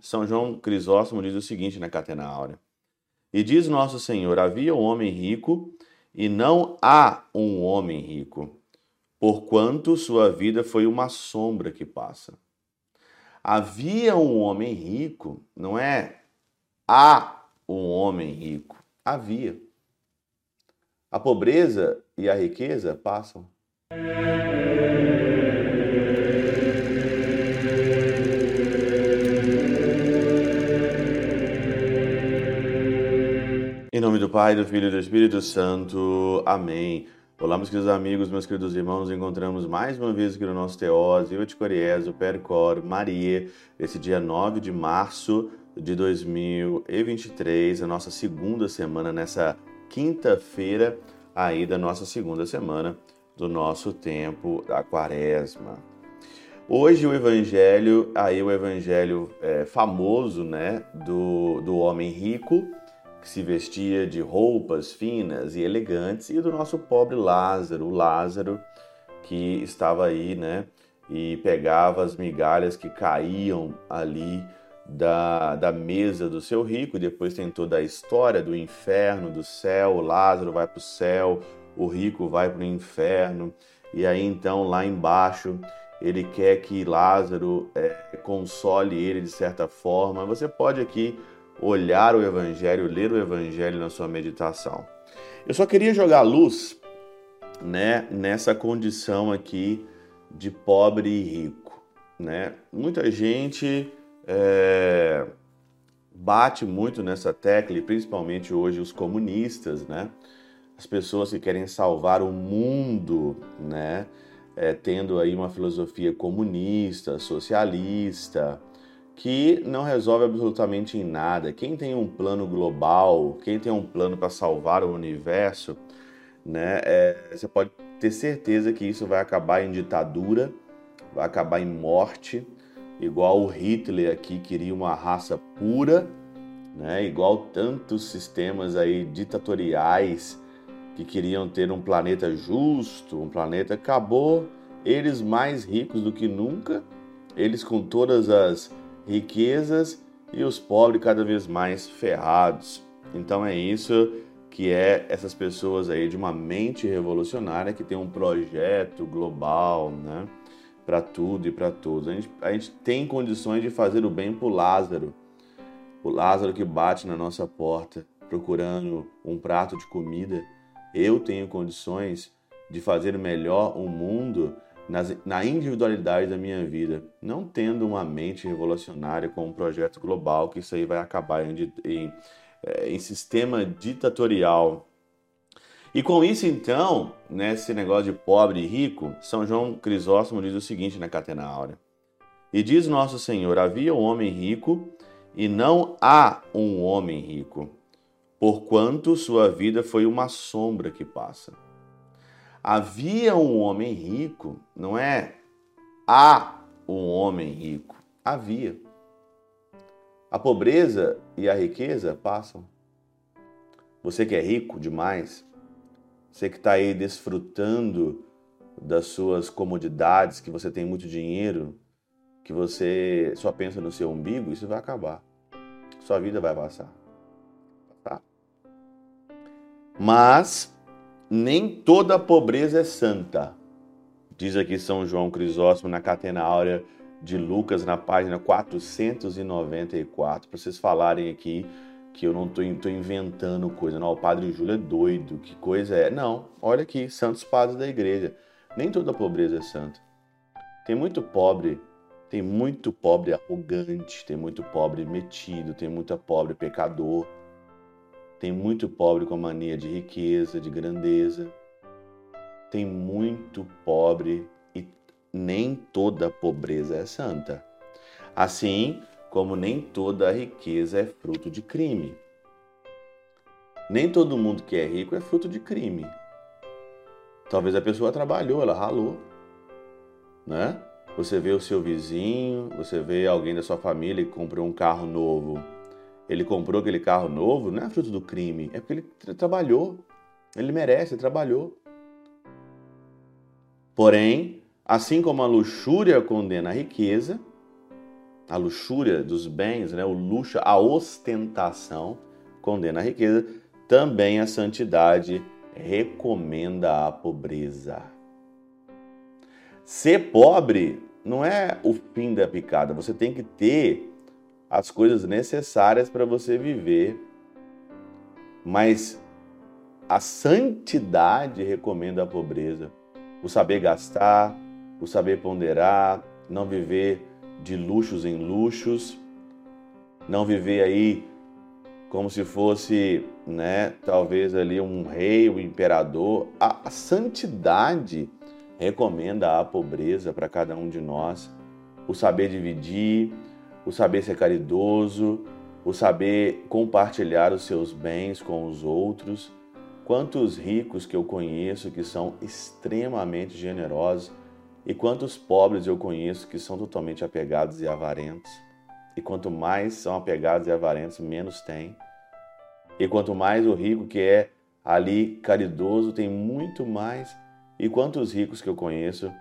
São João Crisóstomo diz o seguinte na Catena Áurea. E diz nosso Senhor: havia um homem rico e não há um homem rico, porquanto sua vida foi uma sombra que passa. Havia um homem rico, não é há um homem rico, havia. A pobreza e a riqueza passam. Do Pai, do Filho e do Espírito Santo. Amém. Olá, meus queridos amigos, meus queridos irmãos. Encontramos mais uma vez aqui no nosso Teose, eu te Coriezo, Percor, Maria, esse dia 9 de março de 2023, a nossa segunda semana, nessa quinta-feira aí da nossa segunda semana do nosso tempo da quaresma. Hoje o evangelho, aí o evangelho é, famoso, né, do, do homem rico, que se vestia de roupas finas e elegantes, e do nosso pobre Lázaro, o Lázaro que estava aí, né, e pegava as migalhas que caíam ali da, da mesa do seu rico, e depois tem toda a história do inferno, do céu, o Lázaro vai para o céu, o rico vai para o inferno, e aí então lá embaixo ele quer que Lázaro é, console ele de certa forma. Você pode aqui olhar o Evangelho, ler o Evangelho na sua meditação. Eu só queria jogar luz né, nessa condição aqui de pobre e rico. Né? Muita gente é, bate muito nessa tecla, e principalmente hoje os comunistas, né? as pessoas que querem salvar o mundo, né? É, tendo aí uma filosofia comunista, socialista, que não resolve absolutamente em nada. Quem tem um plano global, quem tem um plano para salvar o universo, né, é, você pode ter certeza que isso vai acabar em ditadura, vai acabar em morte, igual o Hitler aqui queria uma raça pura, né, igual tantos sistemas aí ditatoriais que queriam ter um planeta justo, um planeta acabou eles mais ricos do que nunca, eles com todas as riquezas e os pobres cada vez mais ferrados. Então é isso que é essas pessoas aí de uma mente revolucionária que tem um projeto global, né? Para tudo e para todos. A gente, a gente tem condições de fazer o bem para Lázaro. O Lázaro que bate na nossa porta procurando um prato de comida. Eu tenho condições de fazer melhor o mundo na individualidade da minha vida, não tendo uma mente revolucionária com um projeto global, que isso aí vai acabar em, em, é, em sistema ditatorial. E com isso, então, nesse negócio de pobre e rico, São João Crisóstomo diz o seguinte na Catena Áurea. E diz Nosso Senhor: havia um homem rico e não há um homem rico, porquanto sua vida foi uma sombra que passa. Havia um homem rico, não é há um homem rico, havia. A pobreza e a riqueza passam. Você que é rico demais, você que está aí desfrutando das suas comodidades, que você tem muito dinheiro, que você só pensa no seu umbigo, isso vai acabar. Sua vida vai passar. Tá? Mas nem toda pobreza é santa. Diz aqui São João Crisóstomo na Catena Áurea de Lucas, na página 494, para vocês falarem aqui que eu não estou inventando coisa. Não, o Padre Júlio é doido, que coisa é? Não, olha aqui, santos padres da igreja. Nem toda pobreza é santa. Tem muito pobre, tem muito pobre arrogante, tem muito pobre metido, tem muito pobre pecador, tem muito pobre com mania de riqueza, de grandeza. Tem muito pobre e nem toda pobreza é santa. Assim como nem toda riqueza é fruto de crime. Nem todo mundo que é rico é fruto de crime. Talvez a pessoa trabalhou, ela ralou, né? Você vê o seu vizinho, você vê alguém da sua família que comprou um carro novo ele comprou aquele carro novo, não é fruto do crime, é porque ele tra trabalhou. Ele merece, ele trabalhou. Porém, assim como a luxúria condena a riqueza, a luxúria dos bens, né, o luxo, a ostentação condena a riqueza, também a santidade recomenda a pobreza. Ser pobre não é o fim da picada, você tem que ter as coisas necessárias para você viver, mas a santidade recomenda a pobreza, o saber gastar, o saber ponderar, não viver de luxos em luxos, não viver aí como se fosse, né, talvez ali um rei, um imperador. A, a santidade recomenda a pobreza para cada um de nós, o saber dividir, o saber ser caridoso, o saber compartilhar os seus bens com os outros. Quantos ricos que eu conheço que são extremamente generosos e quantos pobres eu conheço que são totalmente apegados e avarentos. E quanto mais são apegados e avarentos, menos tem. E quanto mais o rico que é ali caridoso tem muito mais. E quantos ricos que eu conheço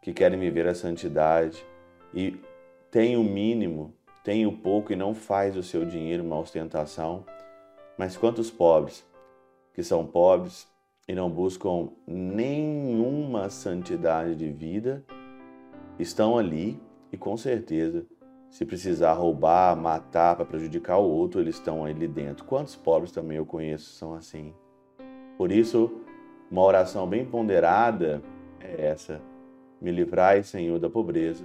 que querem viver a santidade e tem o mínimo, tem o pouco e não faz o seu dinheiro uma ostentação. Mas quantos pobres que são pobres e não buscam nenhuma santidade de vida, estão ali e com certeza, se precisar roubar, matar para prejudicar o outro, eles estão ali dentro. Quantos pobres também eu conheço são assim? Por isso, uma oração bem ponderada é essa: Me livrai, Senhor, da pobreza,